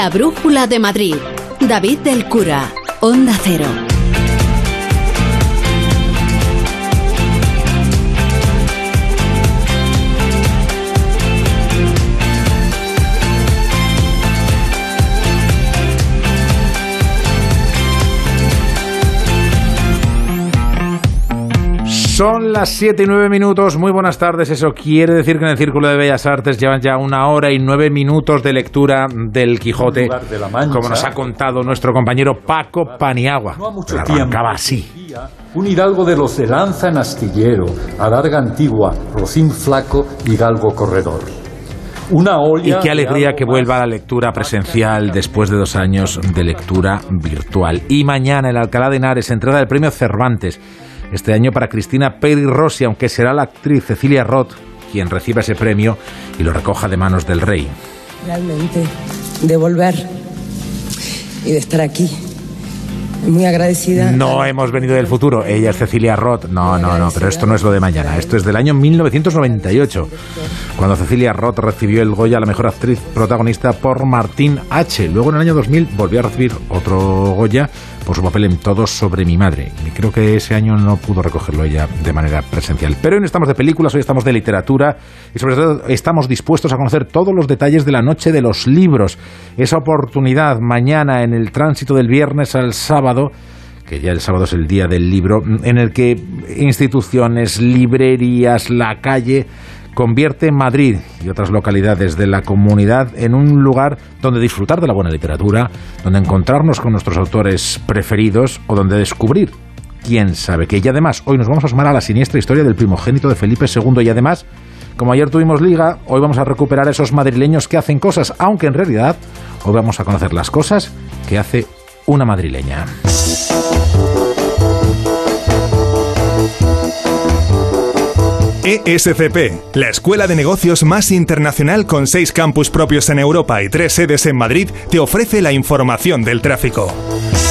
La Brújula de Madrid. David del Cura. Onda Cero. Son las 7 y 9 minutos. Muy buenas tardes. Eso quiere decir que en el Círculo de Bellas Artes llevan ya una hora y nueve minutos de lectura del Quijote, de la Mancha. como nos ha contado nuestro compañero Paco Paniagua. No ha mucho Pero tiempo. arrancaba así. Un hidalgo de los de lanza en astillero, adarga antigua, rocín flaco y galgo corredor. Una Y olla. qué de alegría que vuelva la lectura presencial después de dos años de lectura virtual. Y mañana en Alcalá de Henares, entrega del premio Cervantes. Este año para Cristina Peri Rossi, aunque será la actriz Cecilia Roth quien reciba ese premio y lo recoja de manos del rey. realmente de volver y de estar aquí. Muy agradecida. No hemos venido del futuro. Ella es Cecilia Roth. No, no, no, pero esto no es lo de mañana. Esto es del año 1998, cuando Cecilia Roth recibió el Goya a la mejor actriz protagonista por Martín H. Luego en el año 2000 volvió a recibir otro Goya por su papel en Todos sobre mi madre. Y creo que ese año no pudo recogerlo ella de manera presencial. Pero hoy no estamos de películas, hoy estamos de literatura y sobre todo estamos dispuestos a conocer todos los detalles de la noche de los libros. Esa oportunidad mañana en el tránsito del viernes al sábado que ya el sábado es el día del libro, en el que instituciones, librerías, la calle convierte Madrid y otras localidades de la comunidad en un lugar donde disfrutar de la buena literatura, donde encontrarnos con nuestros autores preferidos o donde descubrir quién sabe que. Y además, hoy nos vamos a sumar a la siniestra historia del primogénito de Felipe II y además, como ayer tuvimos liga, hoy vamos a recuperar a esos madrileños que hacen cosas, aunque en realidad hoy vamos a conocer las cosas que hace una madrileña. ESCP, la escuela de negocios más internacional con seis campus propios en Europa y tres sedes en Madrid, te ofrece la información del tráfico.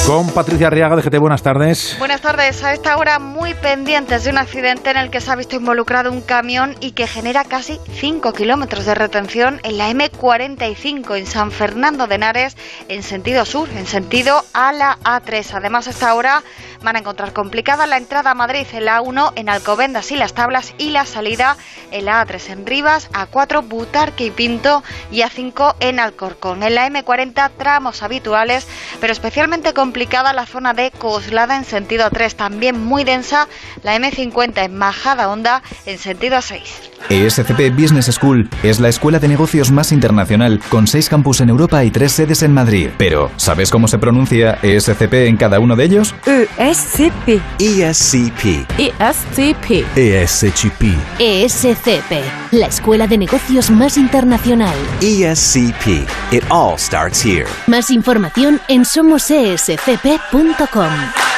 Con Patricia Arriaga de GT, buenas tardes. Buenas tardes. A esta hora muy pendientes de un accidente en el que se ha visto involucrado un camión y que genera casi 5 kilómetros de retención en la M45 en San Fernando de Henares en sentido sur, en sentido a la A3. Además, a esta hora van a encontrar complicada la entrada a Madrid en la A1 en Alcobendas y Las Tablas y la salida en la A3 en Rivas, A4 Butarque y Pinto y A5 en Alcorcón. En la M40 tramos habituales, pero especialmente complicada la zona de Coslada en sentido A3, también muy densa la M50 en Majada Honda en sentido A6. ESCP Business School es la escuela de negocios más internacional con seis campus en Europa y tres sedes en Madrid. Pero, ¿sabes cómo se pronuncia ESCP en cada uno de ellos? ESCP. ESCP. ESCP. ESCP. ESCP, la escuela de negocios más internacional. ESCP. It all starts here. Más información en somosescp.com.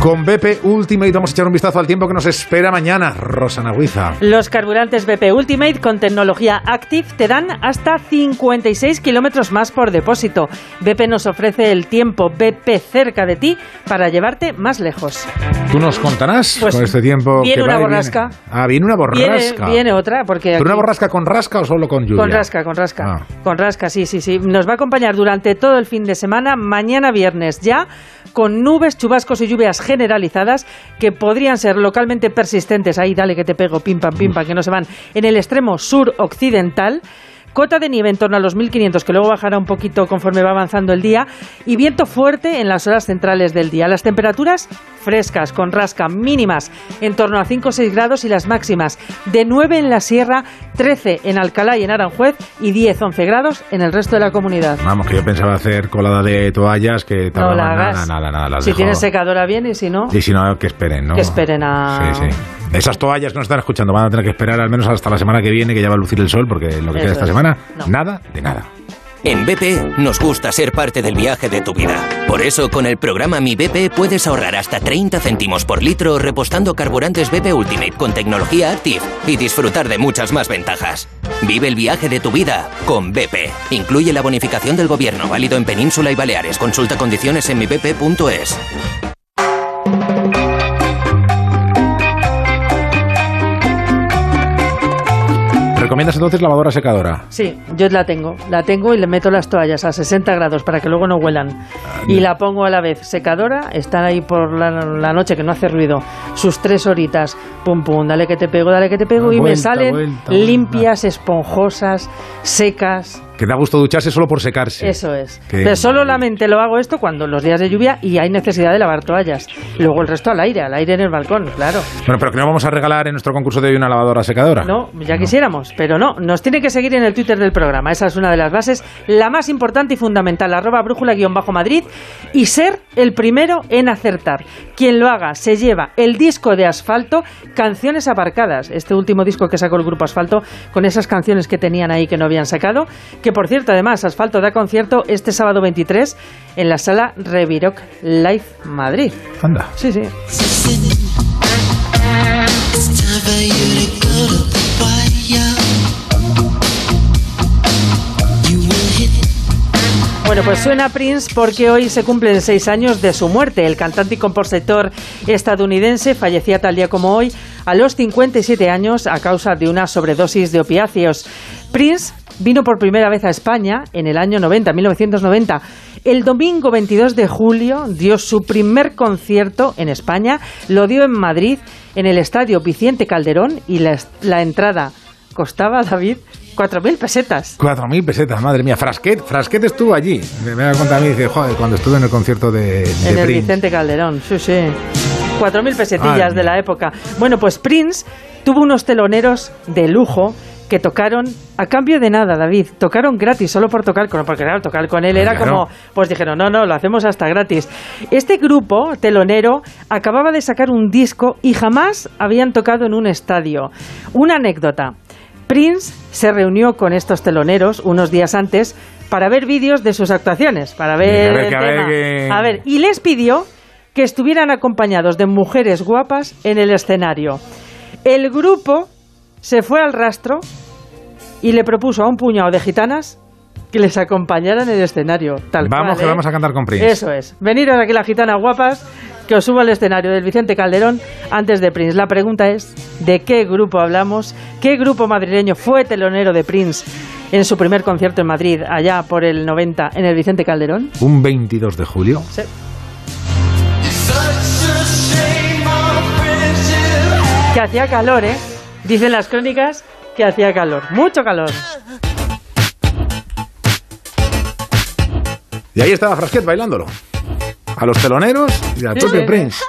Con BP Ultimate vamos a echar un vistazo al tiempo que nos espera mañana. Rosana Huiza. Los carburantes BP Ultimate con tecnología Active te dan hasta 56 kilómetros más por depósito. BP nos ofrece el tiempo BP cerca de ti para llevarte más lejos. ¿Tú nos contarás Pues, con este tiempo? viene que una va borrasca. Viene? Ah, viene una borrasca. viene otra, porque ¿Pero una borrasca con rasca o solo con lluvia? Con rasca, con rasca. Ah. Con rasca, sí, sí, sí. Nos va a acompañar durante todo el fin de semana, mañana viernes ya, con nubes, chubascos y lluvias generalizadas que podrían ser localmente persistentes. Ahí, dale que te pego, pim pam, pim pam, que no se van. En el extremo sur occidental. Cota de nieve en torno a los 1500, que luego bajará un poquito conforme va avanzando el día, y viento fuerte en las horas centrales del día. Las temperaturas frescas, con rasca, mínimas en torno a 5 o 6 grados y las máximas de 9 en la sierra, 13 en Alcalá y en Aranjuez y 10, 11 grados en el resto de la comunidad. Vamos, que yo pensaba hacer colada de toallas que No la nada, hagas. nada, nada. las si dejo. tienes secadora bien y si no, Y si no, que esperen, ¿no? que esperen a... Sí, sí. Esas toallas que nos están escuchando van a tener que esperar al menos hasta la semana que viene, que ya va a lucir el sol, porque lo que queda esta es. semana, No. nada de nada. En BP nos gusta ser parte del viaje de tu vida. Por eso, con el programa Mi BP puedes ahorrar hasta 30 céntimos por litro repostando carburantes BP Ultimate con tecnología Active y disfrutar de muchas más ventajas. Vive el viaje de tu vida con BP. Incluye la bonificación del gobierno válido en Península y Baleares. Consulta condiciones en mibp.es. recomiendas entonces lavadora secadora. Sí, yo la tengo. La tengo y le meto las toallas a 60 grados para que luego no huelan. Y la pongo a la vez secadora, están ahí por la, la noche que no hace ruido, sus tres horitas, pum pum, dale que te pego, dale que te pego, y me Vuelta, salen vuelta, limpias, esponjosas, secas. Que da gusto ducharse solo por secarse. Eso es. Que- Pero solamente lo hago esto cuando los días de lluvia y hay necesidad de lavar toallas. Luego el resto al aire, al aire en el balcón, claro. Bueno, pero que no vamos a regalar en nuestro concurso de hoy una lavadora secadora. No, ya quisiéramos, pero no. Nos tiene que seguir en el Twitter del programa. Esa es una de las bases, la más importante y fundamental. Arroba brújula-madrid y ser el primero en acertar. Quien lo haga se lleva el disco de Asfalto, Canciones Aparcadas. Este último disco que sacó el grupo Asfalto con esas canciones que tenían ahí que no habían sacado. Que por cierto, además, Asfalto da concierto este sábado 23 en la sala Reviroc Live Madrid. Anda. Sí, sí. Bueno, pues suena Prince porque hoy se cumplen seis años de su muerte. El cantante y compositor estadounidense fallecía tal día como hoy a los 57 años a causa de una sobredosis de opiáceos. Prince vino por primera vez a España en el año 90, 1990. El domingo 22 de julio dio su primer concierto en España. Lo dio en Madrid, en el estadio Vicente Calderón, y la, la entrada costaba, David, 4.000 pesetas. 4.000 pesetas, madre mía. Frasquet, Frasquet estuvo allí. Me me da cuenta a mí, dice, joder, cuando estuve en el concierto de, de en el Prince. Vicente Calderón, sí, sí. 4.000 pesetillas de la época. Bueno, pues Prince tuvo unos teloneros de lujo que tocaron a cambio de nada, David. Tocaron gratis, solo por tocar con porque claro, tocar con él era Claro. como, pues dijeron, no, no, lo hacemos hasta gratis. Este grupo telonero acababa de sacar un disco y jamás habían tocado en un estadio. Una anécdota. Prince se reunió con estos teloneros unos días antes para ver vídeos de sus actuaciones, para ver, A ver, el que a ver tema. que- A ver, y les pidió que estuvieran acompañados de mujeres guapas en el escenario. El grupo se fue al rastro y le propuso a un puñado de gitanas que les acompañaran en el escenario. Tal Vamos, cual, que ¿eh? vamos a cantar con Prince. Eso es. Veniros aquí las gitanas guapas que os subo al escenario del Vicente Calderón antes de Prince. La pregunta es, ¿de qué grupo hablamos? ¿Qué grupo madrileño fue telonero de Prince en su primer concierto en Madrid, allá por el 90, en el Vicente Calderón? Un 22 de julio. Sí. Que hacía calor, ¿eh? Dicen las crónicas que hacía calor. Mucho calor. Y ahí estaba Frasquet bailándolo. A los teloneros y a Sí, propio sí. Prince.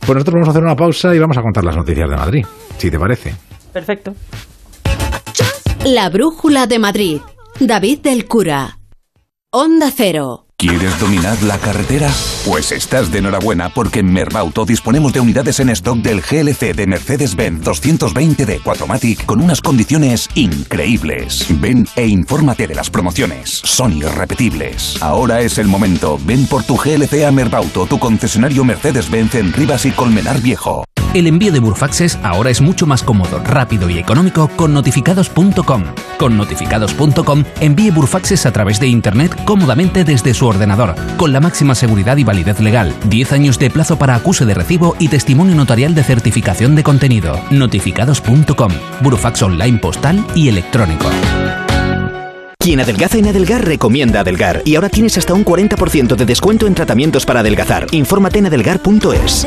Pues nosotros vamos a hacer una pausa y vamos a contar las noticias de Madrid, si te parece. Perfecto. La brújula de Madrid. David del Cura. Onda Cero. ¿Quieres dominar la carretera? Pues estás de enhorabuena porque en Merbauto disponemos de unidades en stock del GLC de Mercedes-Benz 220D 4MATIC con unas condiciones increíbles. Ven e infórmate de las promociones. Son irrepetibles. Ahora es el momento. Ven por tu GLC a Merbauto, tu concesionario Mercedes-Benz en Rivas y Colmenar Viejo. El envío de Burfaxes ahora es mucho más cómodo, rápido y económico con notificados.com. Con notificados.com envíe Burfaxes a través de Internet cómodamente desde su ordenador, con la máxima seguridad y validez legal, 10 años de plazo para acuse de recibo y testimonio notarial de certificación de contenido. Notificados.com. Burfax online postal y electrónico. Quien adelgaza en Adelgar recomienda Adelgar. Y ahora tienes hasta un 40% de descuento en tratamientos para adelgazar. Infórmate en adelgar.es.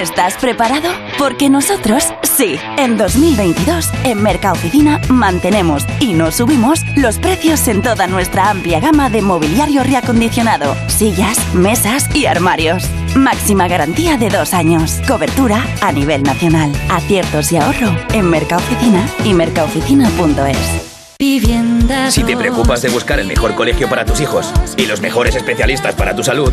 ¿Estás preparado? Porque nosotros sí. En 2022, en Mercaoficina mantenemos y no subimos los precios en toda nuestra amplia gama de mobiliario reacondicionado, sillas, mesas y armarios. Máxima garantía de dos años. Cobertura a nivel nacional. Aciertos y ahorro en Mercaoficina y mercaoficina.es. Si te preocupas de buscar el mejor colegio para tus hijos y los mejores especialistas para tu salud,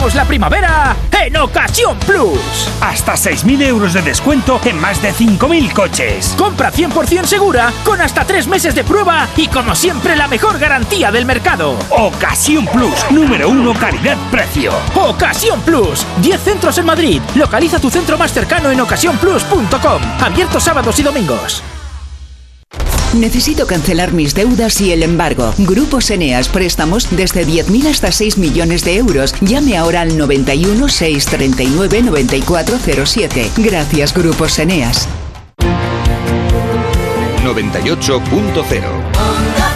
¡Arrancamos la primavera en Ocasión Plus! Hasta 6.000 euros de descuento en más de 5.000 coches. Compra 100% segura con hasta 3 meses de prueba y como siempre la mejor garantía del mercado. Ocasión Plus, número 1 calidad-precio. Ocasión Plus, 10 centros en Madrid. Localiza tu centro más cercano en ocasiónplus.com. Abierto sábados y domingos. Necesito cancelar mis deudas y el embargo. Grupos Eneas, préstamos desde 10.000 hasta 6 millones de euros. Llame ahora al 91 639 9407. Gracias, Grupos Eneas. 98.0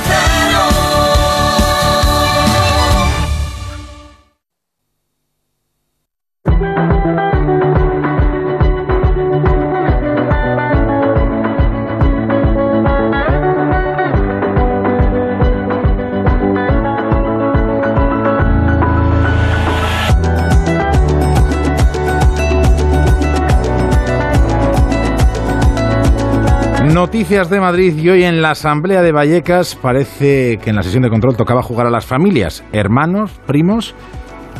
Noticias de Madrid y hoy en la Asamblea de Vallecas parece que en la sesión de control tocaba jugar a las familias, hermanos, primos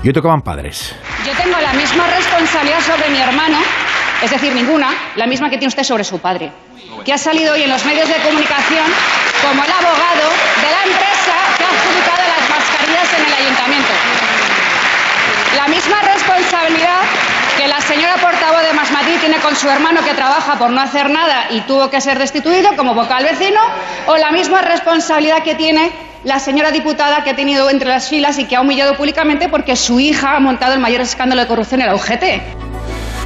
y hoy tocaban padres. Yo tengo la misma responsabilidad sobre mi hermano, es decir, ninguna, la misma que tiene usted sobre su padre, que ha salido hoy en los medios de comunicación como el abogado de la empresa que ha adjudicado las mascarillas en el ayuntamiento. La misma responsabilidad que la señora portavoz de Más Madrid tiene con su hermano que trabaja por no hacer nada y tuvo que ser destituido como vocal vecino, o la misma responsabilidad que tiene la señora diputada que ha tenido entre las filas y que ha humillado públicamente porque su hija ha montado el mayor escándalo de corrupción en la UGT.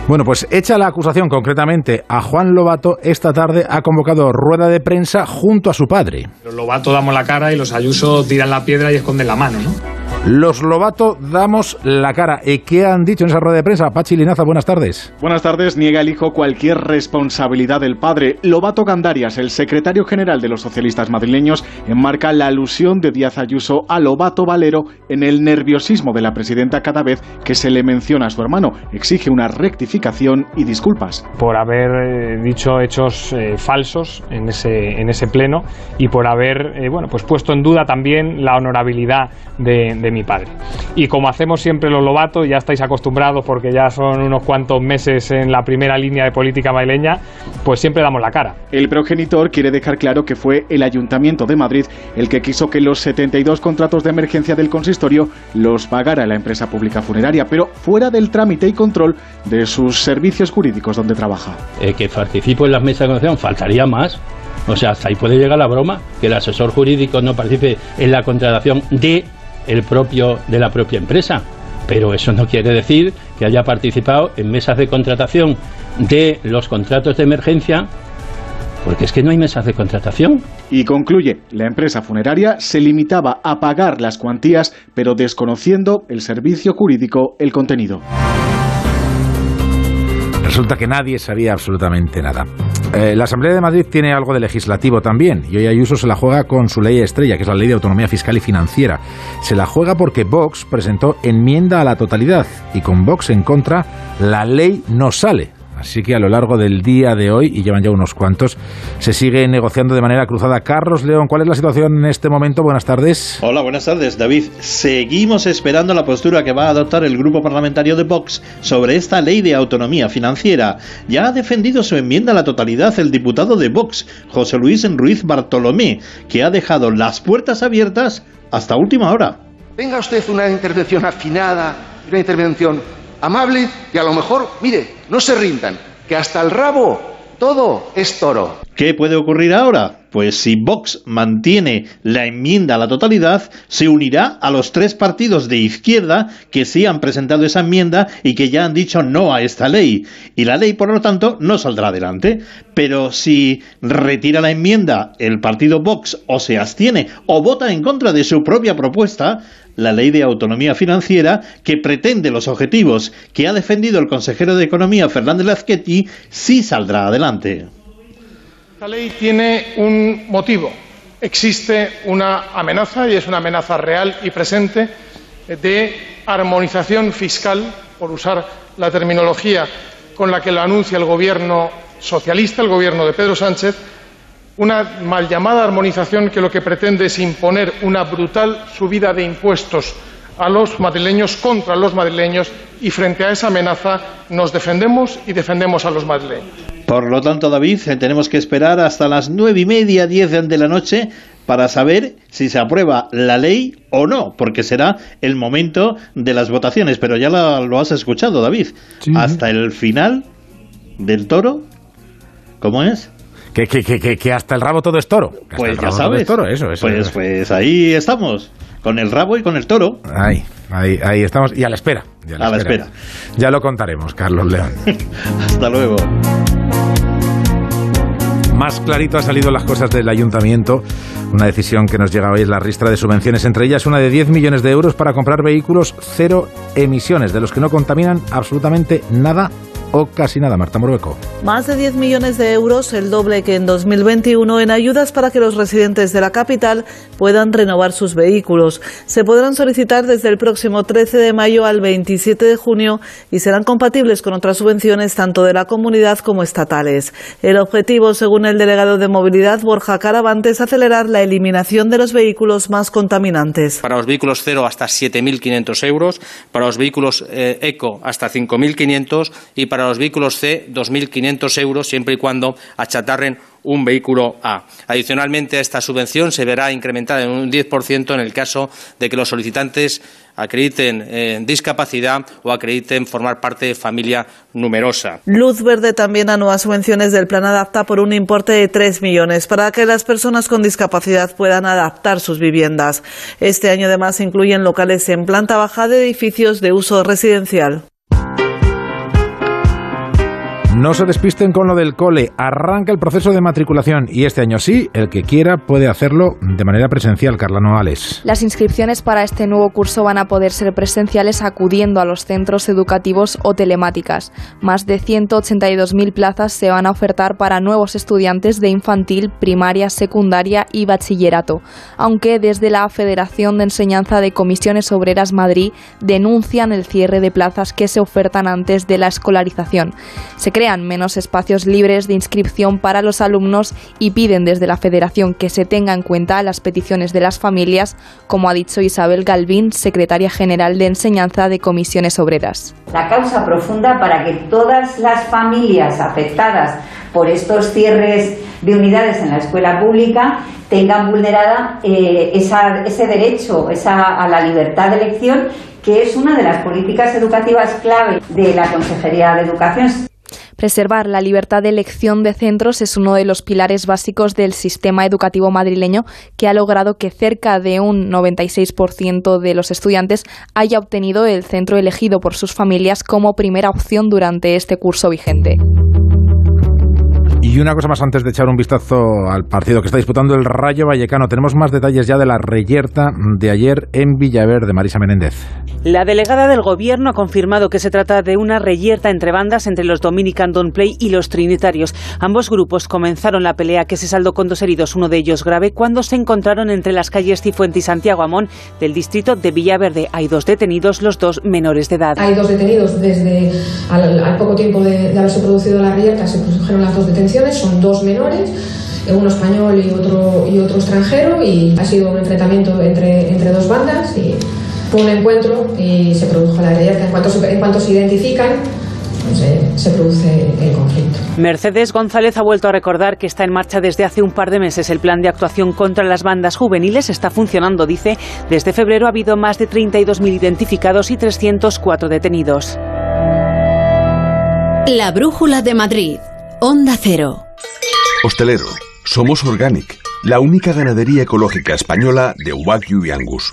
Bueno, pues hecha la acusación concretamente a Juan Lobato, esta tarde ha convocado rueda de prensa junto a su padre. Los Lobato damos la cara y los Ayuso tiran la piedra y esconden la mano, ¿no? Los Lobato damos la cara. ¿Y qué han dicho en esa rueda de prensa? Pachi Linaza, buenas tardes. Buenas tardes. Niega el hijo cualquier responsabilidad del padre. Lobato Gandarias, el secretario general de los socialistas madrileños, enmarca la alusión de Díaz Ayuso a Lobato Valero en el nerviosismo de la presidenta cada vez que se le menciona a su hermano. Exige una rectificación y disculpas. Por haber eh, dicho hechos eh, falsos en ese, en ese pleno y por haber eh, bueno, pues puesto en duda también la honorabilidad de, de mi padre. Y como hacemos siempre los Lobato, ya estáis acostumbrados porque ya son unos cuantos meses en la primera línea de política madrileña, pues siempre damos la cara. El progenitor quiere dejar claro que fue el Ayuntamiento de Madrid el que quiso que los 72 contratos de emergencia del consistorio los pagara la empresa pública funeraria, pero fuera del trámite y control de sus servicios jurídicos donde trabaja. Eh, que participo en las mesas de negociación, faltaría más. O sea, hasta ahí puede llegar la broma, que el asesor jurídico no participe en la contratación de el propio de la propia empresa. Pero eso no quiere decir que haya participado en mesas de contratación de los contratos de emergencia, porque es que no hay mesas de contratación. Y concluye, la empresa funeraria se limitaba a pagar las cuantías, pero desconociendo el servicio jurídico, el contenido. Resulta que nadie sabía absolutamente nada. Eh, la Asamblea de Madrid tiene algo de legislativo también, y hoy Ayuso se la juega con su ley estrella, que es la Ley de Autonomía Fiscal y Financiera. Se la juega porque Vox presentó enmienda a la totalidad, y con Vox en contra, la ley no sale. Así que a lo largo del día de hoy, y llevan ya unos cuantos, se sigue negociando de manera cruzada. Carlos León, ¿cuál es la situación en este momento? Buenas tardes. Hola, buenas tardes, David. Seguimos esperando la postura que va a adoptar el grupo parlamentario de Vox sobre esta ley de autonomía financiera. Ya ha defendido su enmienda a la totalidad el diputado de Vox, José Luis Ruiz Bartolomé, que ha dejado las puertas abiertas hasta última hora. Tenga usted una intervención afinada, una intervención amable y a lo mejor, mire, no se rindan, que hasta el rabo todo es toro. ¿Qué puede ocurrir ahora? Pues si Vox mantiene la enmienda a la totalidad, se unirá a los tres partidos de izquierda que sí han presentado esa enmienda y que ya han dicho no a esta ley. Y la ley, por lo tanto, no saldrá adelante. Pero si retira la enmienda el partido Vox o se abstiene o vota en contra de su propia propuesta, la ley de autonomía financiera, que pretende los objetivos que ha defendido el consejero de Economía Fernández Lazquetti, sí saldrá adelante. Esta ley tiene un motivo existe una amenaza, y es una amenaza real y presente, de armonización fiscal, por usar la terminología con la que lo anuncia el gobierno socialista, el gobierno de Pedro Sánchez, una mal llamada armonización que lo que pretende es imponer una brutal subida de impuestos a los madrileños contra los madrileños y frente a esa amenaza nos defendemos y defendemos a los madrileños. Por lo tanto, David, eh, tenemos que esperar hasta las nueve y media, diez de la noche para saber si se aprueba la ley o no, porque será el momento de las votaciones. Pero ya lo, has escuchado, David. Hasta el final del toro, ¿cómo es? Que, que, que, que, hasta el rabo todo es toro. Pues ya sabes. Toro, eso, eso, pues, pues ahí estamos, con el rabo y con el toro. Ahí, ahí, ahí estamos, y a la espera. a, la, espera. Ya lo contaremos, Carlos León. hasta luego. Más clarito ha salido las cosas del ayuntamiento. Una decisión que nos llega hoy es la ristra de subvenciones, entre ellas una de 10 millones de euros para comprar vehículos cero emisiones, de los que no contaminan absolutamente nada o casi nada. Marta Morueco. Más de 10 millones de euros, el doble que en 2021, en ayudas para que los residentes de la capital puedan renovar sus vehículos. Se podrán solicitar desde el próximo 13 de mayo al 27 de junio y serán compatibles con otras subvenciones tanto de la comunidad como estatales. El objetivo, según el delegado de movilidad Borja Caravante, es acelerar la eliminación de los vehículos más contaminantes. Para los vehículos cero hasta 7.500 euros, para los vehículos eh, eco hasta 5.500 y para para los vehículos C 2.500 euros siempre y cuando achatarren un vehículo A. Adicionalmente, esta subvención se verá incrementada en un 10% en el caso de que los solicitantes acrediten eh, discapacidad o acrediten formar parte de familia numerosa. Luz Verde también a nuevas subvenciones del Plan Adapta por un importe de 3 millones para que las personas con discapacidad puedan adaptar sus viviendas. Este año además incluyen locales en planta baja de edificios de uso residencial. No se despisten con lo del cole. Arranca el proceso de matriculación y este año sí, el que quiera puede hacerlo de manera presencial, Carla Noales. Las inscripciones para este nuevo curso van a poder ser presenciales acudiendo a los centros educativos o telemáticas. Más de 182.000 plazas se van a ofertar para nuevos estudiantes de infantil, primaria, secundaria y bachillerato, aunque desde la Federación de Enseñanza de Comisiones Obreras Madrid denuncian el cierre de plazas que se ofertan antes de la escolarización. Se crea menos espacios libres de inscripción para los alumnos y piden desde la Federación que se tenga en cuenta las peticiones de las familias, como ha dicho Isabel Galvín, secretaria general de Enseñanza de Comisiones Obreras. La causa profunda para que todas las familias afectadas por estos cierres de unidades en la escuela pública tengan vulnerada eh, ese derecho a la libertad de elección que es una de las políticas educativas clave de la Consejería de Educación. Preservar la libertad de elección de centros es uno de los pilares básicos del sistema educativo madrileño que ha logrado que cerca de un 96% de los estudiantes haya obtenido el centro elegido por sus familias como primera opción durante este curso vigente. Y una cosa más antes de echar un vistazo al partido que está disputando el Rayo Vallecano. Tenemos más detalles ya de la reyerta de ayer en Villaverde, Marisa Menéndez. La delegada del gobierno ha confirmado que se trata de una reyerta entre bandas entre los Dominican Don't Play y los Trinitarios. Ambos grupos comenzaron la pelea que se saldó con dos heridos, uno de ellos grave, cuando se encontraron entre las calles Cifuente y Santiago Amón del distrito de Villaverde. Hay dos detenidos, los dos menores de edad. Hay dos detenidos desde al, poco tiempo de, de haberse producido la reyerta, se produjeron las dos detenciones son dos menores, uno español y otro, y otro extranjero, y ha sido un enfrentamiento entre, entre dos bandas y fue un encuentro y se produjo la guerra. En cuanto se, en cuanto se identifican, se, se, produce el conflicto. Mercedes González ha vuelto a recordar que está en marcha desde hace un par de meses el plan de actuación contra las bandas juveniles. Está funcionando, dice. Desde febrero ha habido más de 32.000 identificados y 304 detenidos. La Brújula de Madrid. Onda Cero. Hostelero, somos Organic, la única ganadería ecológica española de Wagyu y Angus,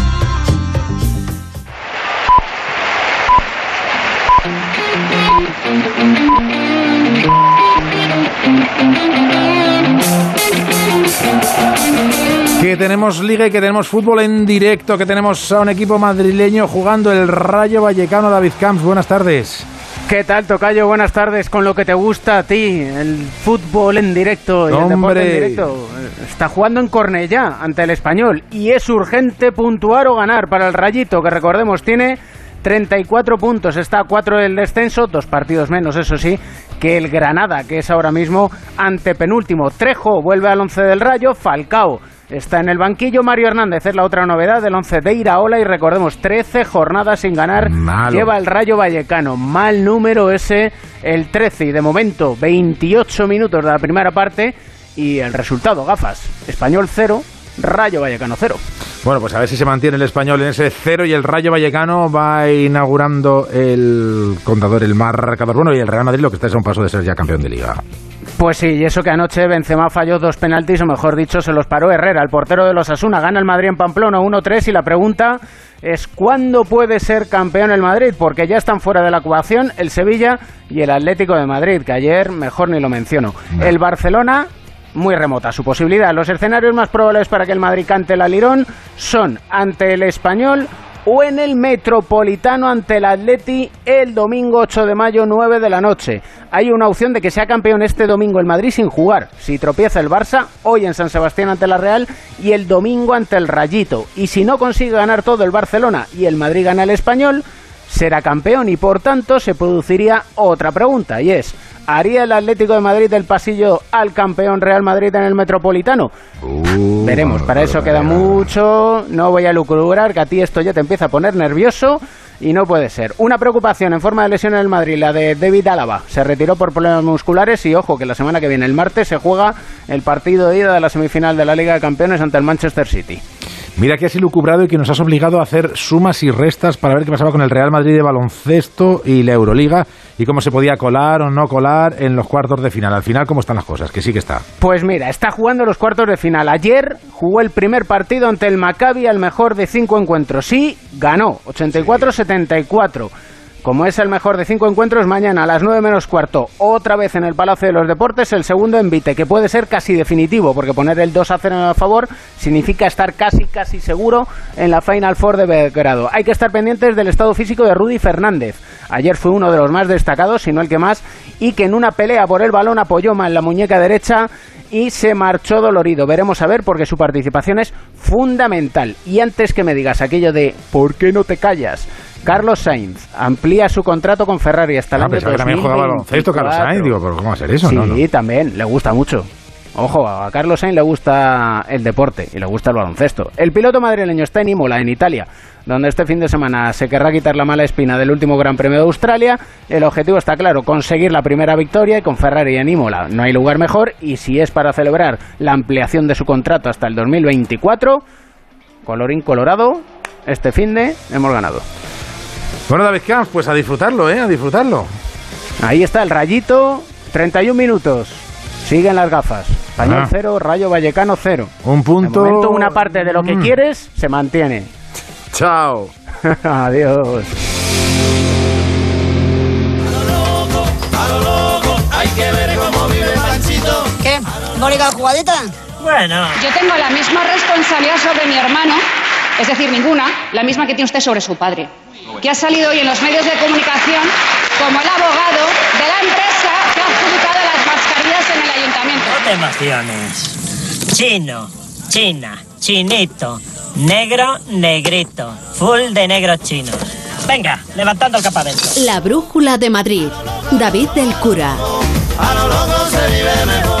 Que tenemos liga y que tenemos fútbol en directo, que tenemos a un equipo madrileño jugando el Rayo Vallecano David Camps. Buenas tardes. ¿Qué tal, Tocayo? Buenas tardes. Con lo que te gusta a ti, el fútbol en directo y el deporte en directo. Está jugando en Cornellá ante el español y es urgente puntuar o ganar para el Rayito, que recordemos tiene 34 puntos. Está a 4 del descenso, dos partidos menos, eso sí, que el Granada, que es ahora mismo antepenúltimo. Trejo vuelve al 11 del Rayo, Falcao. Está en el banquillo Mario Hernández, es la otra novedad del 11 de Iraola y recordemos 13 jornadas sin ganar Malo. lleva el Rayo Vallecano. Mal número ese, el 13 y de momento 28 minutos de la primera parte y el resultado, gafas, Español 0, Rayo Vallecano 0. Bueno, pues a ver si se mantiene el español en ese cero y el Rayo Vallecano va inaugurando el contador, el marcador. Bueno, y el Real Madrid lo que está es a un paso de ser ya campeón de liga. Pues sí, y eso que anoche Benzema falló dos penaltis, o mejor dicho, se los paró Herrera, el portero de los Asuna. Gana el Madrid en Pamplona 1-3 y la pregunta es ¿cuándo puede ser campeón el Madrid? Porque ya están fuera de la ecuación el Sevilla y el Atlético de Madrid, que ayer mejor ni lo menciono. El Barcelona muy remota su posibilidad. Los escenarios más probables para que el Madrid cante el alirón son ante el Español o en el Metropolitano ante el Atleti el domingo 8 de mayo 9 de la noche. Hay una opción de que sea campeón este domingo el Madrid sin jugar. Si tropieza el Barça, hoy en San Sebastián ante la Real y el domingo ante el Rayito. Y si no consigue ganar todo el Barcelona y el Madrid gana el Español, será campeón y por tanto se produciría otra pregunta y es ¿Haría el Atlético de Madrid el pasillo al campeón Real Madrid en el Metropolitano? Veremos, para eso queda mucho. No voy a lucubrar, que a ti esto ya te empieza a poner nervioso y no puede ser. Una preocupación en forma de lesión en el Madrid, la de David Álava. Se retiró por problemas musculares y ojo que la semana que viene, el martes, se juega el partido de ida de la semifinal de la Liga de Campeones ante el Manchester City. Mira que has ilucubrado y que nos has obligado a hacer sumas y restas para ver qué pasaba con el Real Madrid de baloncesto y la Euroliga y cómo se podía colar o no colar en los cuartos de final. Al final, ¿cómo están las cosas? Que sí que está. Pues mira, está jugando los cuartos de final. Ayer jugó el primer partido ante el Maccabi al mejor de cinco encuentros. Sí, ganó, 84-74. Como es el mejor de cinco encuentros, mañana a las 9 menos cuarto, otra vez en el Palacio de los Deportes, el segundo envite, que puede ser casi definitivo, porque poner el 2 a 0 a favor significa estar casi, casi seguro en la Final Four de Belgrado. Hay que estar pendientes del estado físico de Rudy Fernández. Ayer fue uno de los más destacados, si no el que más, y que en una pelea por el balón apoyó mal la muñeca derecha y se marchó dolorido. Veremos a ver porque su participación es fundamental. Y antes que me digas aquello de ¿por qué no te callas? Carlos Sainz amplía su contrato con Ferrari hasta el Ah, año pensaba que también jugaba baloncesto, Carlos 2024. Sainz. Digo, ¿pero cómo va a ser eso? Sí, No, no. también, le gusta mucho. Ojo, a Carlos Sainz le gusta el deporte y le gusta el baloncesto. El piloto madrileño está en Imola, en Italia, donde este fin de semana se querrá quitar la mala espina del último Gran Premio de Australia. El objetivo está claro, conseguir la primera victoria y con Ferrari en Imola no hay lugar mejor y si es para celebrar la ampliación de su contrato hasta el 2024, colorín colorado, este fin de hemos ganado. Bueno, David Camps, pues a disfrutarlo, ¿eh? A disfrutarlo. Ahí está el rayito, 31 minutos. Siguen las gafas. Español Ah. 0, Rayo Vallecano 0. Un punto. De momento, una parte de lo que Mm. quieres se mantiene. Chao. Adiós. Hay que ver cómo vive Panchito. ¿Qué? ¿Bonita jugadita? Bueno. Yo tengo la misma responsabilidad sobre mi hermano, es decir, ninguna, la misma que tiene usted sobre su padre, que ha salido hoy en los medios de comunicación como el abogado de la empresa que ha adjudicado las mascarillas en el ayuntamiento. No te emociones. Chino, china, chinito, negro, negrito. Full de negros chinos. Venga, levantando el campamento. La Brújula de Madrid. David del Cura. A lo loco se vive mejor.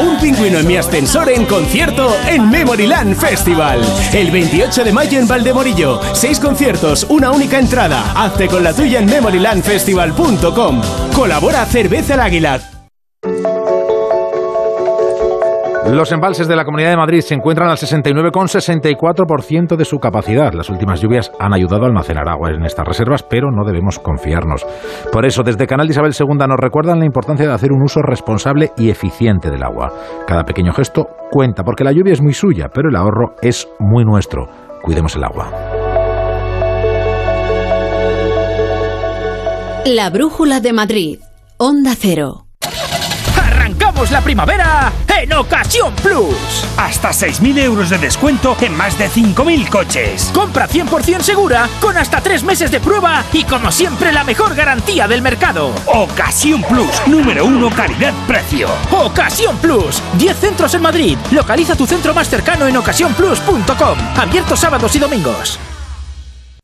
Un pingüino en mi ascensor en concierto en Memoryland Festival. El 28 de mayo en Valdemorillo. Seis conciertos, una única entrada. Hazte con la tuya en memorylandfestival.com. Colabora Cerveza el Águila. Los embalses de la Comunidad de Madrid se encuentran al 69,64% de su capacidad. Las últimas lluvias han ayudado a almacenar agua en estas reservas, pero no debemos confiarnos. Por eso, desde Canal Isabel II nos recuerdan la importancia de hacer un uso responsable y eficiente del agua. Cada pequeño gesto cuenta, porque la lluvia es muy suya, pero el ahorro es muy nuestro. Cuidemos el agua. La Brújula de Madrid. Onda Cero. ¡Arrancamos la primavera en Ocasión Plus! Hasta 6.000 euros de descuento en más de 5.000 coches. Compra 100% segura con hasta 3 meses de prueba y como siempre la mejor garantía del mercado. Ocasión Plus, número 1 calidad-precio. Ocasión Plus, 10 centros en Madrid. Localiza tu centro más cercano en ocasiónplus.com. Abierto sábados y domingos.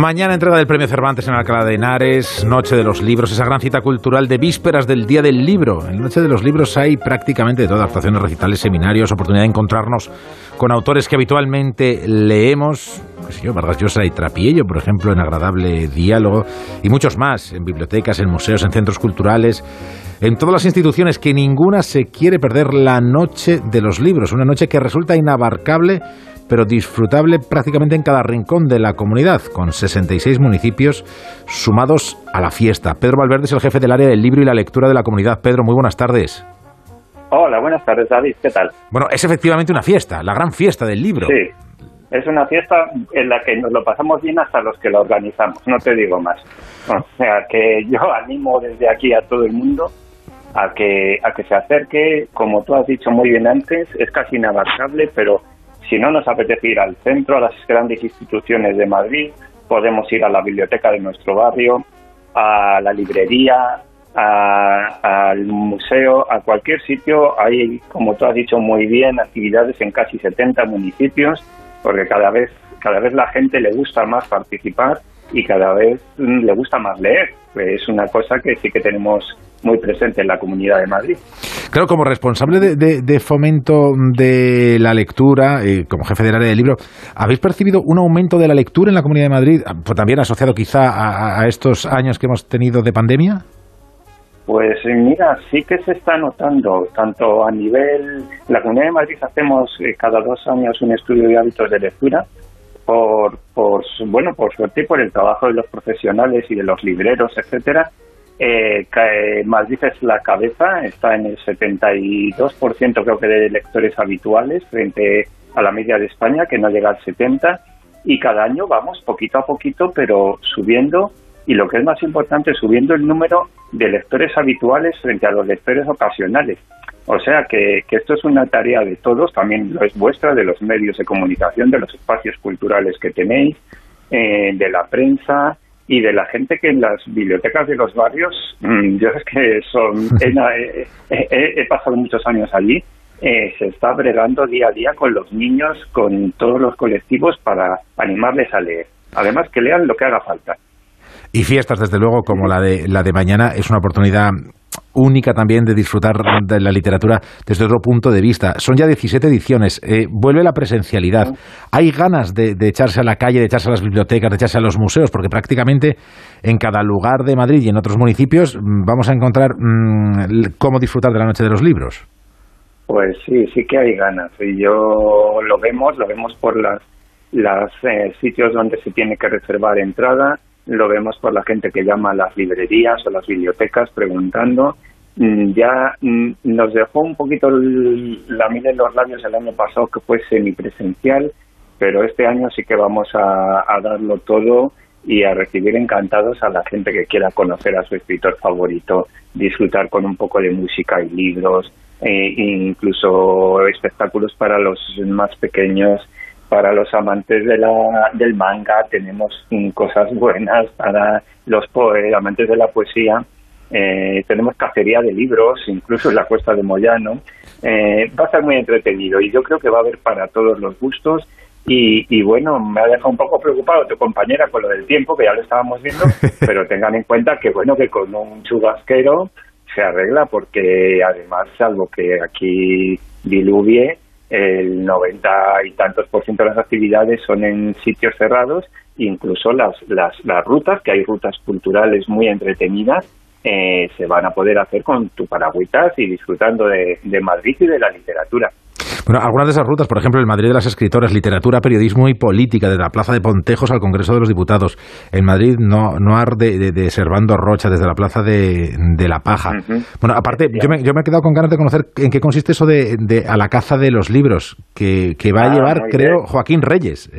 Mañana entrega del Premio Cervantes en Alcalá de Henares, Noche de los Libros, esa gran cita cultural de vísperas del Día del Libro. En Noche de los Libros hay prácticamente de todo, actuaciones, recitales, seminarios, oportunidad de encontrarnos con autores que habitualmente leemos, pues yo, Vargas Llosa y Trapiello, por ejemplo, en agradable diálogo, y muchos más, en bibliotecas, en museos, en centros culturales, en todas las instituciones que ninguna se quiere perder la Noche de los Libros, una noche que resulta inabarcable pero disfrutable prácticamente en cada rincón de la comunidad, con 66 municipios sumados a la fiesta. Pedro Valverde es el jefe del área del libro y la lectura de la comunidad. Pedro, muy buenas tardes. Hola, buenas tardes, David. ¿Qué tal? Bueno, es efectivamente una fiesta, la gran fiesta del libro. Sí, es una fiesta en la que nos lo pasamos bien hasta los que la organizamos, no te digo más. O sea, que yo animo desde aquí a todo el mundo a que, a que se acerque, como tú has dicho muy bien antes, es casi inabarcable, pero si no nos apetece ir al centro, a las grandes instituciones de Madrid, podemos ir a la biblioteca de nuestro barrio, a la librería, al museo, a cualquier sitio. Hay, como tú has dicho muy bien, actividades en casi 70 municipios, porque cada vez, cada vez la gente le gusta más participar y cada vez le gusta más leer. Es una cosa que sí que tenemos muy presente en la Comunidad de Madrid. Claro, como responsable de, de, de fomento de la lectura, eh, como jefe del área del libro, ¿habéis percibido un aumento de la lectura en la Comunidad de Madrid, pues también asociado quizá a, a estos años que hemos tenido de pandemia? Pues mira, sí que se está notando, tanto a nivel, la Comunidad de Madrid hacemos eh, cada dos años un estudio de hábitos de lectura, por, por bueno, por suerte y por el trabajo de los profesionales y de los libreros, etcétera, eh, que Madrid es la cabeza, está en el 72% creo que de lectores habituales frente a la media de España, que no llega al 70%, y cada año vamos poquito a poquito, pero subiendo, y lo que es más importante, subiendo el número de lectores habituales frente a los lectores ocasionales. O sea que, que esto es una tarea de todos, también lo es vuestra, de los medios de comunicación, de los espacios culturales que tenéis, eh, de la prensa, y de la gente que en las bibliotecas de los barrios, mmm, yo es que son, he, he, he, pasado muchos años allí, eh, se está bregando día a día con los niños, con todos los colectivos para animarles a leer. Además que lean lo que haga falta. Y fiestas, desde luego, como la de, la de mañana, es una oportunidad única también de disfrutar de la literatura desde otro punto de vista. Son ya 17 ediciones, eh, vuelve la presencialidad. Hay ganas de, echarse a la calle, de echarse a las bibliotecas, de echarse a los museos, porque prácticamente en cada lugar de Madrid y en otros municipios mm, vamos a encontrar mm, cómo disfrutar de la noche de los libros. Pues sí, sí que hay ganas. Y yo lo vemos, lo vemos por las, las eh, sitios donde se tiene que reservar entrada lo vemos por la gente que llama a las librerías o las bibliotecas preguntando. Mm, ya mm, nos dejó un poquito la miel en los labios el año pasado que fue semipresencial, pero este año sí que vamos a, darlo todo y a recibir encantados a la gente que quiera conocer a su escritor favorito, disfrutar con un poco de música y libros, e incluso espectáculos para los más pequeños para los amantes de la, del manga tenemos cosas buenas, para los amantes de la poesía eh, tenemos cacería de libros, incluso en la Cuesta de Moyano. Eh, va a ser muy entretenido y yo creo que va a haber para todos los gustos. Y, bueno, me ha dejado un poco preocupado tu compañera con lo del tiempo, que ya lo estábamos viendo, pero tengan en cuenta que bueno, que con un chubasquero se arregla, porque además, salvo que aquí diluvie, el 90 y tantos por ciento de las actividades son en sitios cerrados, incluso las, las, las rutas, que hay rutas culturales muy entretenidas, eh, se van a poder hacer con tu paragüitas y disfrutando de, de Madrid y de la literatura. Bueno, algunas de esas rutas, por ejemplo, el Madrid de las Escritoras, Literatura, Periodismo y Política, de la Plaza de Pontejos al Congreso de los Diputados. En Madrid, no, no de, de, Servando Rocha, desde la Plaza de, de La Paja. Bueno, aparte, yo me, yo me he quedado con ganas de conocer en qué consiste eso de, de a la caza de los libros, que, que va a ah, llevar, creo, Joaquín Reyes.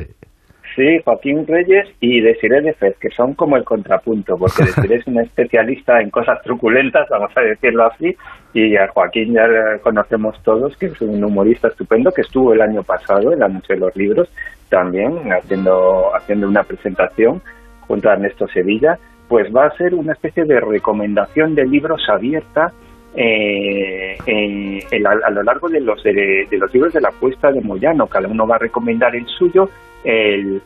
Sí, Joaquín Reyes y Desiree de Fez, que son como el contrapunto, porque Desiree es un especialista en cosas truculentas, vamos a decirlo así, y a Joaquín ya conocemos todos, que es un humorista estupendo, que estuvo el año pasado en la Noche de los Libros, también haciendo, haciendo una presentación junto a Ernesto Sevilla, pues va a ser una especie de recomendación de libros abierta eh, a, lo largo de los, de, los libros de la cuesta de Moyano. Cada uno va a recomendar el suyo. El,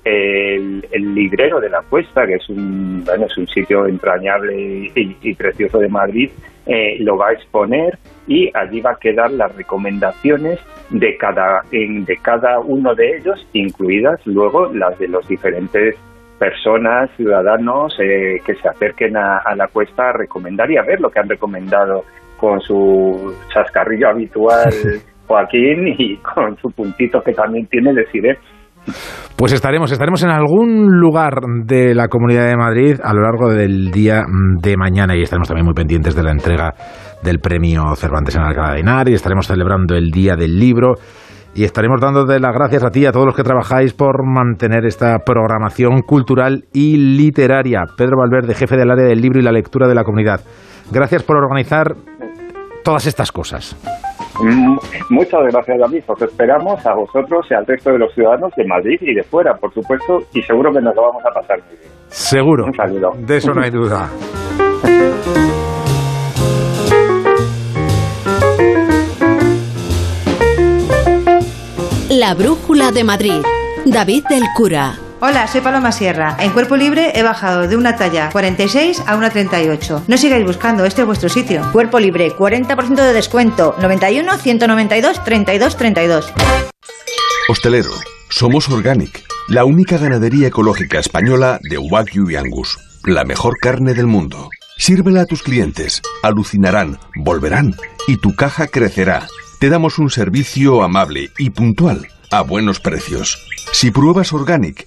librero de la cuesta, que es un, bueno, es un sitio entrañable y, precioso de Madrid, eh, lo va a exponer y allí va a quedar las recomendaciones de cada, de cada uno de ellos, incluidas luego las de los diferentes personas, ciudadanos eh, que se acerquen a, a, la cuesta a recomendar y a ver lo que han recomendado con su chascarrillo habitual Joaquín y con su puntito que también tiene decir Pues estaremos, estaremos en algún lugar de la Comunidad de Madrid a lo largo del día de mañana y estaremos también muy pendientes de la entrega del premio Cervantes en Alcalá de Henares y estaremos celebrando el Día del Libro y estaremos dando las gracias a ti y a todos los que trabajáis por mantener esta programación cultural y literaria. Pedro Valverde, jefe del área del libro y la lectura de la comunidad. Gracias por organizar todas estas cosas. Mm, muchas gracias, David. Os esperamos a vosotros y al resto de los ciudadanos de Madrid y de fuera, por supuesto, y seguro que nos lo vamos a pasar muy bien. Seguro. Un saludo. De eso no hay duda. La Brújula de Madrid. David del Cura. Hola, soy Paloma Sierra. En Cuerpo Libre he bajado de una talla 46 a una 38. No sigáis buscando, este es vuestro sitio. Cuerpo Libre, 40% de descuento. 91 192 32 32. Hostelero, somos Organic, la única ganadería ecológica española de Wagyu y Angus, la mejor carne del mundo. Sírvela a tus clientes, alucinarán, volverán y tu caja crecerá. Te damos un servicio amable y puntual a buenos precios. Si pruebas Organic,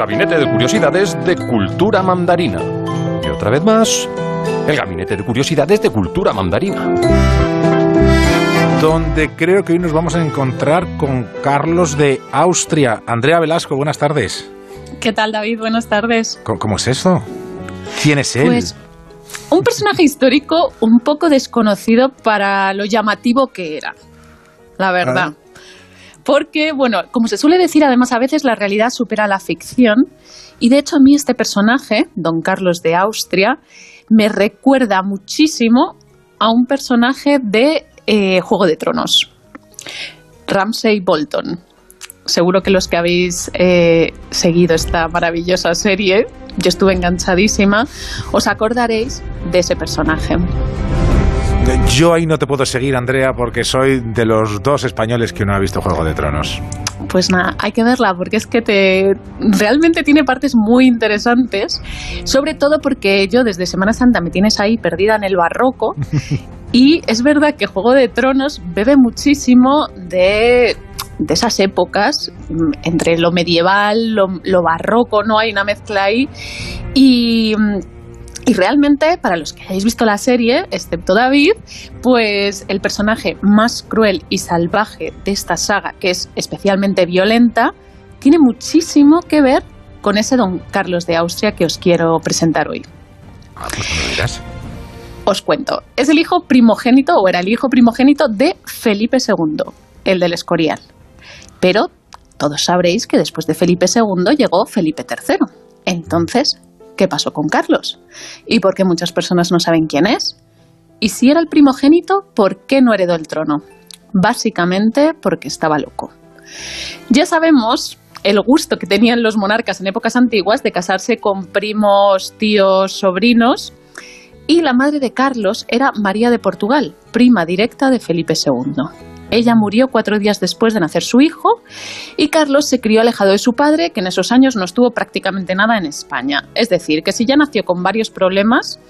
gabinete de curiosidades de cultura mandarina. Y otra vez más, el gabinete de curiosidades de cultura mandarina. donde creo que hoy nos vamos a encontrar con Carlos de Austria. Andrea Velasco, buenas tardes. ¿Qué tal, David? Buenas tardes. ¿Cómo, es eso? ¿Quién es él? Pues un personaje histórico un poco desconocido para lo llamativo que era, la verdad. Ah. Porque, bueno, como se suele decir, además a veces la realidad supera la ficción. Y de hecho a mí este personaje, don Carlos de Austria, me recuerda muchísimo a un personaje de eh, Juego de Tronos, Ramsay Bolton. Seguro que los que habéis eh, seguido esta maravillosa serie, yo estuve enganchadísima, os acordaréis de ese personaje. Yo ahí no te puedo seguir, Andrea, porque soy de los dos españoles que no ha visto Juego de Tronos. Pues nada, hay que verla porque es que te realmente tiene partes muy interesantes, sobre todo porque yo desde Semana Santa me tienes ahí perdida en el barroco y es verdad que Juego de Tronos bebe muchísimo de de esas épocas, entre lo medieval, lo, lo, barroco, ¿no? Hay una mezcla ahí. Y y realmente, para los que hayáis visto la serie, excepto David, pues el personaje más cruel y salvaje de esta saga, que es especialmente violenta, tiene muchísimo que ver con ese don Carlos de Austria que os quiero presentar hoy. Ah, pues os cuento. Es el hijo primogénito, o era el hijo primogénito de Felipe II, el del Escorial. Pero todos sabréis que después de Felipe II llegó Felipe III. Entonces, qué pasó con Carlos y por qué muchas personas no saben quién es. Y si era el primogénito, ¿por qué no heredó el trono? Básicamente porque estaba loco. Ya sabemos el gusto que tenían los monarcas en épocas antiguas de casarse con primos, tíos, sobrinos. Y la madre de Carlos era María de Portugal, prima directa de Felipe II. Ella murió cuatro días después de nacer su hijo y Carlos se crió alejado de su padre, que en esos años no estuvo prácticamente nada en España. Es decir, que si ya nació con varios problemas,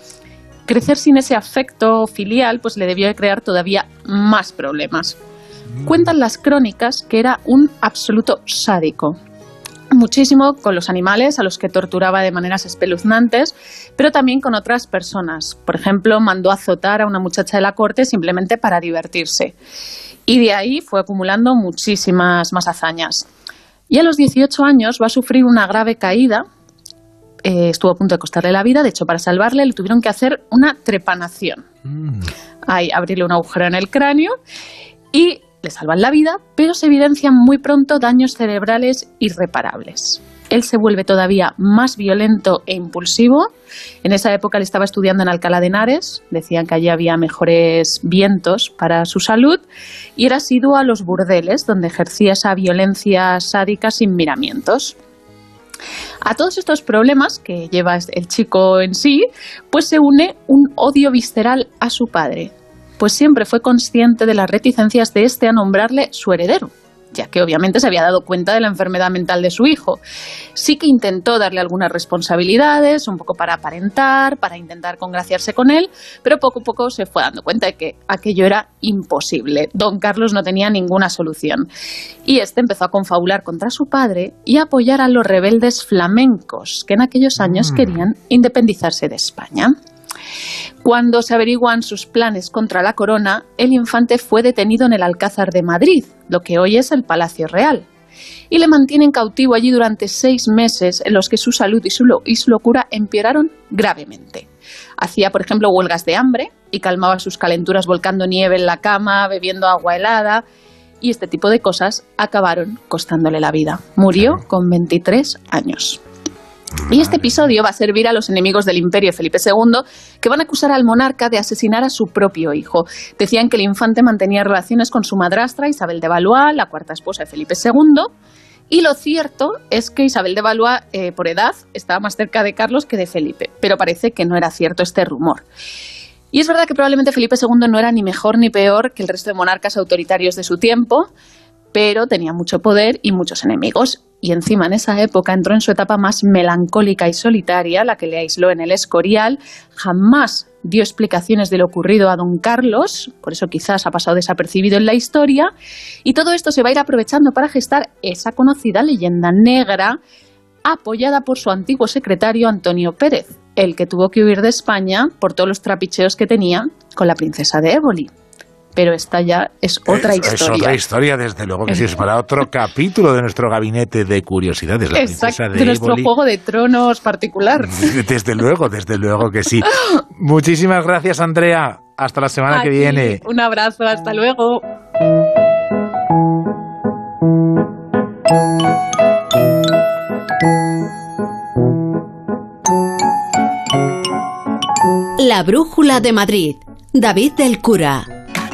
crecer sin ese afecto filial pues le debió de crear todavía más problemas. Cuentan las crónicas que era un absoluto sádico, muchísimo con los animales a los que torturaba de maneras espeluznantes, pero también con otras personas. Por ejemplo, mandó azotar a una muchacha de la corte simplemente para divertirse. Y de ahí fue acumulando muchísimas más hazañas. Y a los 18 años va a sufrir una grave caída. Eh, estuvo a punto de costarle la vida. De hecho, para salvarle le tuvieron que hacer una trepanación. Mm. Ahí, abrirle un agujero en el cráneo. Y le salvan la vida, pero se evidencian muy pronto daños cerebrales irreparables él se vuelve todavía más violento e impulsivo. En esa época él estaba estudiando en Alcalá de Henares, decían que allí había mejores vientos para su salud, y era asiduo a los burdeles, donde ejercía esa violencia sádica sin miramientos. A todos estos problemas que lleva el chico en sí, pues se une un odio visceral a su padre, pues siempre fue consciente de las reticencias de este a nombrarle su heredero ya que obviamente se había dado cuenta de la enfermedad mental de su hijo. Sí que intentó darle algunas responsabilidades, un poco para aparentar, para intentar congraciarse con él, pero poco a poco se fue dando cuenta de que aquello era imposible. Don Carlos no tenía ninguna solución. Y este empezó a confabular contra su padre y a apoyar a los rebeldes flamencos, que en aquellos años mm. querían independizarse de España. Cuando se averiguan sus planes contra la corona, el infante fue detenido en el Alcázar de Madrid, lo que hoy es el Palacio Real, y le mantienen cautivo allí durante seis meses en los que su salud y su, y su locura empeoraron gravemente. Hacía, por ejemplo, huelgas de hambre y calmaba sus calenturas volcando nieve en la cama, bebiendo agua helada, y este tipo de cosas acabaron costándole la vida. Murió con 23 años. Y este episodio va a servir a los enemigos del imperio Felipe II, que van a acusar al monarca de asesinar a su propio hijo. Decían que el infante mantenía relaciones con su madrastra Isabel de Valois, la cuarta esposa de Felipe II, y lo cierto es que Isabel de Valois, eh, por edad, estaba más cerca de Carlos que de Felipe, pero parece que no era cierto este rumor. Y es verdad que probablemente Felipe II no era ni mejor ni peor que el resto de monarcas autoritarios de su tiempo, pero tenía mucho poder y muchos enemigos y encima en esa época entró en su etapa más melancólica y solitaria, la que le aisló en el Escorial, jamás dio explicaciones de lo ocurrido a don Carlos, por eso quizás ha pasado desapercibido en la historia, y todo esto se va a ir aprovechando para gestar esa conocida leyenda negra apoyada por su antiguo secretario Antonio Pérez, el que tuvo que huir de España por todos los trapicheos que tenía con la princesa de Éboli. Pero esta ya es otra es, historia. Es otra historia, desde luego que sí, es para otro capítulo de nuestro gabinete de curiosidades. La Exacto, princesa de, de nuestro Éboli. juego de tronos particular. Desde luego, desde luego que sí. Muchísimas gracias, Andrea. Hasta la semana que viene. Un abrazo, hasta luego. La Brújula de Madrid. David del Cura.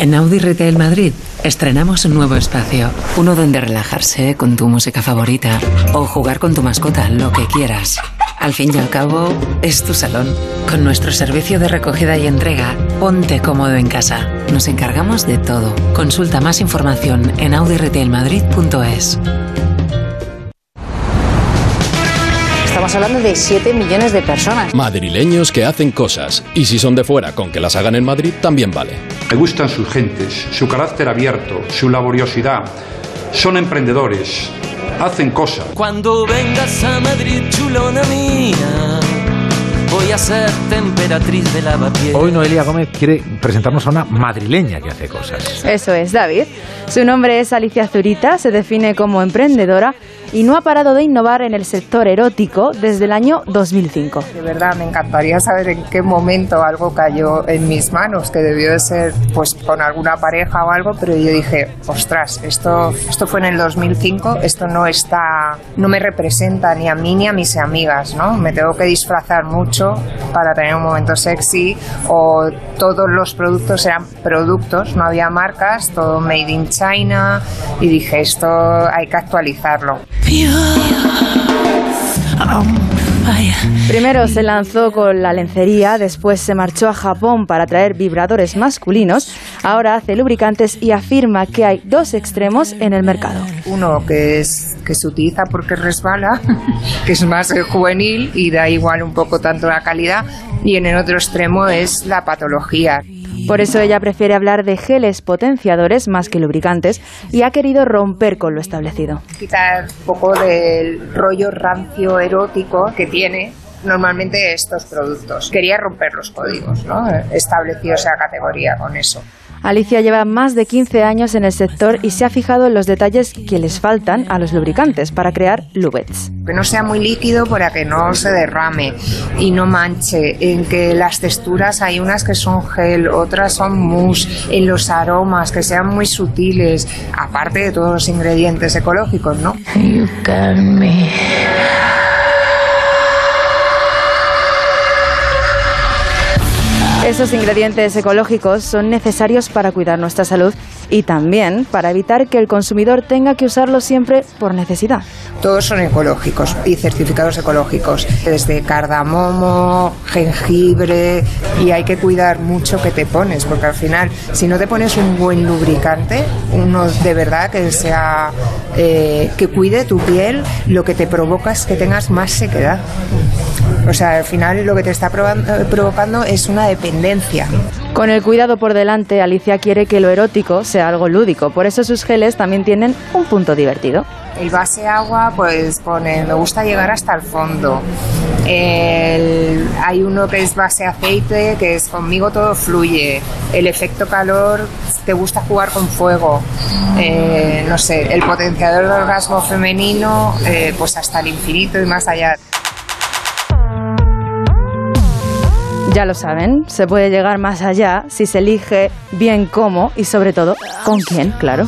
En Audi Retail Madrid estrenamos un nuevo espacio, uno donde relajarse con tu música favorita o jugar con tu mascota, lo que quieras. Al fin y al cabo, es tu salón. Con nuestro servicio de recogida y entrega, ponte cómodo en casa. Nos encargamos de todo. Consulta más información en audiretailmadrid.es. Estamos hablando de 7 millones de personas. Madrileños que hacen cosas. Y si son de fuera, con que las hagan en Madrid, también vale. Me gustan sus gentes, su carácter abierto, su laboriosidad. Son emprendedores, hacen cosas. Cuando vengas a Madrid, chulona mía, voy a ser temperatriz de lavapiés. Hoy Noelia Gómez quiere presentarnos a una madrileña que hace cosas. Eso es, David. Su nombre es Alicia Zurita, se define como emprendedora y no ha parado de innovar en el sector erótico desde el año 2005. De verdad, me encantaría saber en qué momento algo cayó en mis manos, que debió de ser pues con alguna pareja o algo, pero yo dije, ostras, esto, esto fue en el 2005, esto no está, no me representa ni a mí ni a mis amigas, ¿no? Me tengo que disfrazar mucho para tener un momento sexy o todos los productos eran productos, no había marcas, todo made in China y dije, esto hay que actualizarlo. Primero se lanzó con la lencería, después se marchó a Japón para traer vibradores masculinos, ahora hace lubricantes y afirma que hay dos extremos en el mercado. Uno que es que se utiliza porque resbala, que es más juvenil y da igual un poco tanto la calidad, y en el otro extremo es la patología. Por eso ella prefiere hablar de geles potenciadores más que lubricantes y ha querido romper con lo establecido. Quitar un poco del rollo rancio erótico que tiene normalmente estos productos. Quería romper los códigos, ¿no? Establecido esa categoría con eso. Alicia lleva más de 15 años en el sector y se ha fijado en los detalles que les faltan a los lubricantes para crear lubets. Que no sea muy líquido para que no se derrame y no manche. En que las texturas hay unas que son gel, otras son mousse. En los aromas que sean muy sutiles, aparte de todos los ingredientes ecológicos, ¿no? Esos ingredientes ecológicos son necesarios para cuidar nuestra salud y también para evitar que el consumidor tenga que usarlos siempre por necesidad. Todos son ecológicos y certificados ecológicos, desde cardamomo, jengibre y hay que cuidar mucho que te pones, porque al final si no te pones un buen lubricante, uno de verdad que sea eh, que cuide tu piel, lo que te provoca es que tengas más sequedad. O sea, al final lo que te está provocando es una dependencia. Con el cuidado por delante, Alicia quiere que lo erótico sea algo lúdico, por eso sus geles también tienen un punto divertido. El base agua, pues pone, me gusta llegar hasta el fondo. Hay uno que es base aceite, que es conmigo todo fluye. El efecto calor, te gusta jugar con fuego. Eh, no sé, el potenciador de orgasmo femenino, eh, pues hasta el infinito y más allá. Ya lo saben, se puede llegar más allá si se elige bien cómo y sobre todo con quién, claro.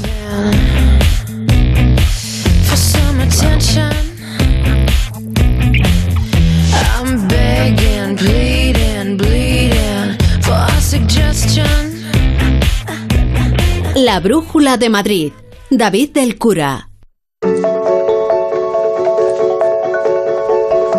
La Brújula de Madrid. David del Cura.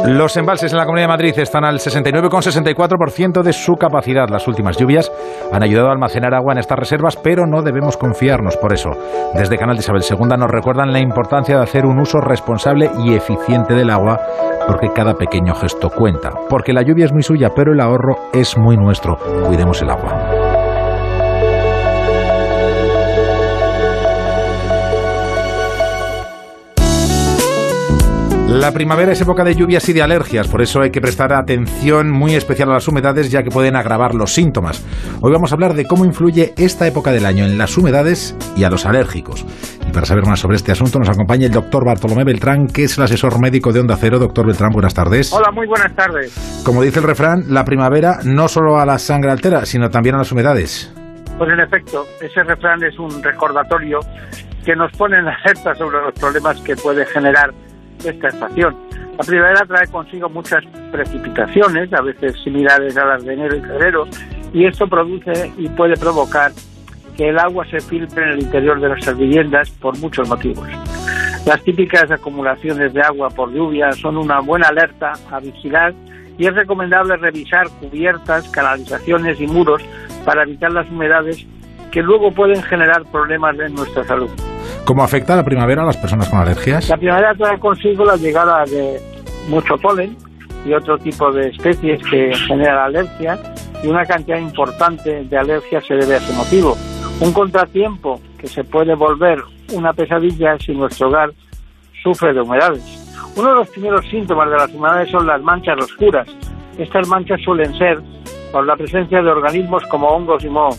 Los embalses en la Comunidad de Madrid están al 69,64% de su capacidad. Las últimas lluvias han ayudado a almacenar agua en estas reservas, pero no debemos confiarnos por eso. Desde Canal de Isabel II nos recuerdan la importancia de hacer un uso responsable y eficiente del agua, porque cada pequeño gesto cuenta. Porque la lluvia es muy suya, pero el ahorro es muy nuestro. Cuidemos el agua. La primavera es época de lluvias y de alergias, por eso hay que prestar atención muy especial a las humedades ya que pueden agravar los síntomas. Hoy vamos a hablar de cómo influye esta época del año en las humedades y a los alérgicos. Y para saber más sobre este asunto nos acompaña el doctor Bartolomé Beltrán, que es el asesor médico de Onda Cero. Doctor Beltrán, buenas tardes. Hola, muy buenas tardes. Como dice el refrán, la primavera no solo a la sangre altera, sino también a las humedades. Pues en efecto, ese refrán es un recordatorio que nos pone en alerta sobre los problemas que puede generar esta estación. La primavera trae consigo muchas precipitaciones, a veces similares a las de enero y febrero, y esto produce y puede provocar que el agua se filtre en el interior de nuestras viviendas por muchos motivos. Las típicas acumulaciones de agua por lluvia son una buena alerta a vigilar y es recomendable revisar cubiertas, canalizaciones y muros para evitar las humedades que luego pueden generar problemas en nuestra salud. ¿Cómo afecta la primavera a las personas con alergias? La primavera trae consigo la llegada de mucho polen y otro tipo de especies que generan alergias y una cantidad importante de alergias se debe a ese motivo. Un contratiempo que se puede volver una pesadilla si nuestro hogar sufre de humedades. Uno de los primeros síntomas de las humedades son las manchas oscuras. Estas manchas suelen ser por la presencia de organismos como hongos y moho.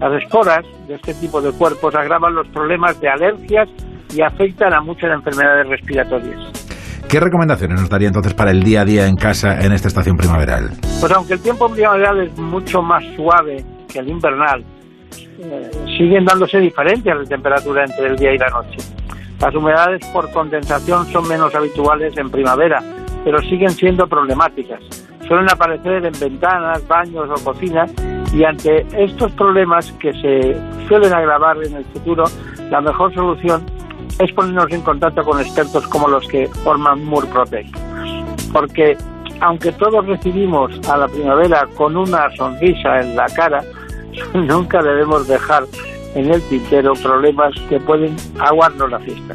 Las esporas de este tipo de cuerpos agravan los problemas de alergias y afectan a muchas enfermedades respiratorias. ¿Qué recomendaciones nos daría entonces para el día a día en casa en esta estación primaveral? Pues aunque el tiempo primaveral es mucho más suave que el invernal, eh, siguen dándose diferencias de temperatura entre el día y la noche. Las humedades por condensación son menos habituales en primavera, pero siguen siendo problemáticas. Suelen aparecer en ventanas, baños o cocinas y ante estos problemas que se suelen agravar en el futuro, la mejor solución es ponernos en contacto con expertos como los que forman Murprotect. Porque aunque todos recibimos a la primavera con una sonrisa en la cara, nunca debemos dejar en el tintero problemas que pueden aguarnos la fiesta.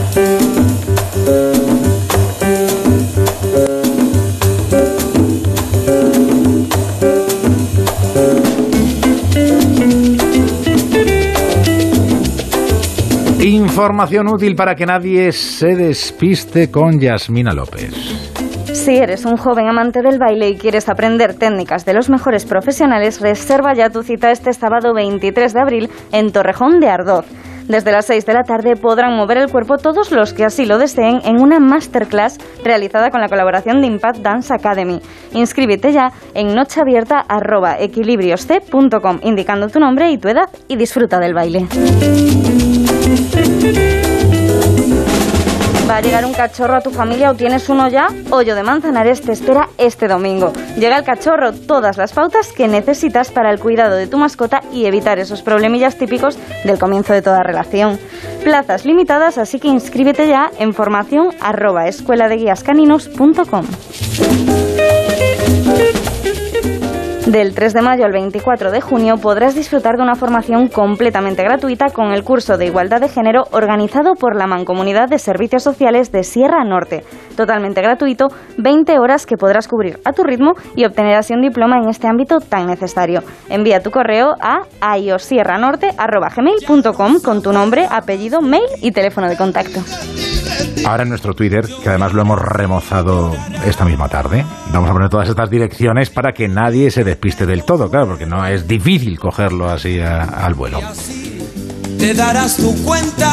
Información útil para que nadie se despiste con Yasmina López. Si eres un joven amante del baile y quieres aprender técnicas de los mejores profesionales, reserva ya tu cita este sábado 23 de abril en Torrejón de Ardoz. Desde las 6 de la tarde podrán mover el cuerpo todos los que así lo deseen en una masterclass realizada con la colaboración de Impact Dance Academy. Inscríbete ya en nocheabierta.equilibriosc.com indicando tu nombre y tu edad y disfruta del baile. ¿Va a llegar un cachorro a tu familia o tienes uno ya? Hoyo de Manzanares te espera este domingo. Llega el cachorro, todas las pautas que necesitas para el cuidado de tu mascota y evitar esos problemillas típicos del comienzo de toda relación. Plazas limitadas, así que inscríbete ya en formación arroba escuela de guías caninos.com. Del 3 de mayo al 24 de junio podrás disfrutar de una formación completamente gratuita con el curso de Igualdad de Género organizado por la Mancomunidad de Servicios Sociales de Sierra Norte. Totalmente gratuito, 20 horas que podrás cubrir a tu ritmo y obtener así un diploma en este ámbito tan necesario. Envía tu correo a aiosierranorte.gmail.com con tu nombre, apellido, mail y teléfono de contacto. Ahora en nuestro Twitter, que además lo hemos remozado esta misma tarde, vamos a poner todas estas direcciones para que nadie se despiste del todo, claro, porque no es difícil cogerlo así a- al vuelo. Te darás tu cuenta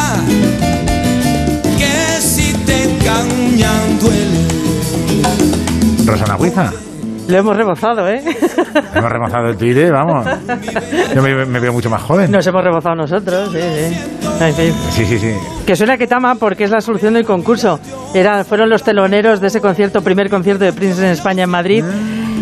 que si te engañan duele. Rosana Huiza, Lo hemos rebozado, ¿eh? Hemos remozado el Twitter, vamos. Yo me, me veo mucho más joven. Nos hemos rebozado nosotros, sí, sí. En fin. Sí, sí, sí. Que suena que tama porque es la solución del concurso. Era, fueron los teloneros de ese concierto, primer concierto de Prince en España en Madrid.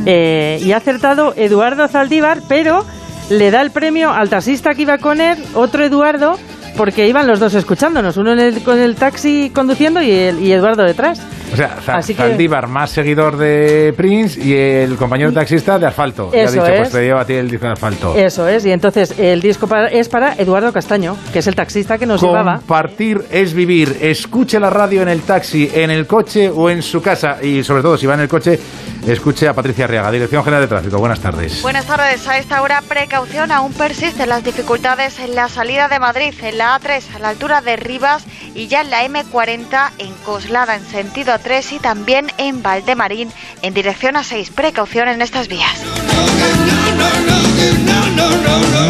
Eh, y ha acertado Eduardo Zaldívar, pero le da el premio al taxista que iba con él, otro Eduardo, porque iban los dos escuchándonos, uno en el, con el taxi conduciendo y, el, y Eduardo detrás. O sea, Así que- Zaldívar más seguidor de Prince y el compañero taxista de Asfalto. Y ha Eso dicho, pues es. te llevo a ti el disco de Asfalto. Eso es, y entonces el disco para- es para Eduardo Castaño, que es el taxista que nos llevaba. Compartir es vivir. Escuche la radio en el taxi, en el coche o en su casa. Y sobre todo, si va en el coche, escuche a Patricia Arriaga, Dirección General de Tráfico. Buenas tardes. Buenas tardes. A esta hora, precaución. Aún persisten las dificultades en la salida de Madrid, en la A3, a la altura de Rivas, y ya en la M40, en Coslada, en sentido A3, y también en Valdemarín, en dirección A6. Precaución en estas vías.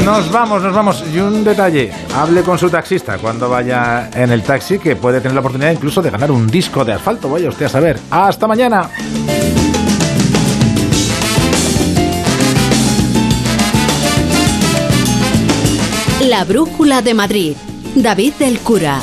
Nos vamos, nos vamos. Y un detalle, hable con su taxista cuando vaya en el taxi, que puede tener la oportunidad incluso de ganar un disco de asfalto. Vaya usted a saber. Hasta mañana. La brújula de Madrid. David del Cura.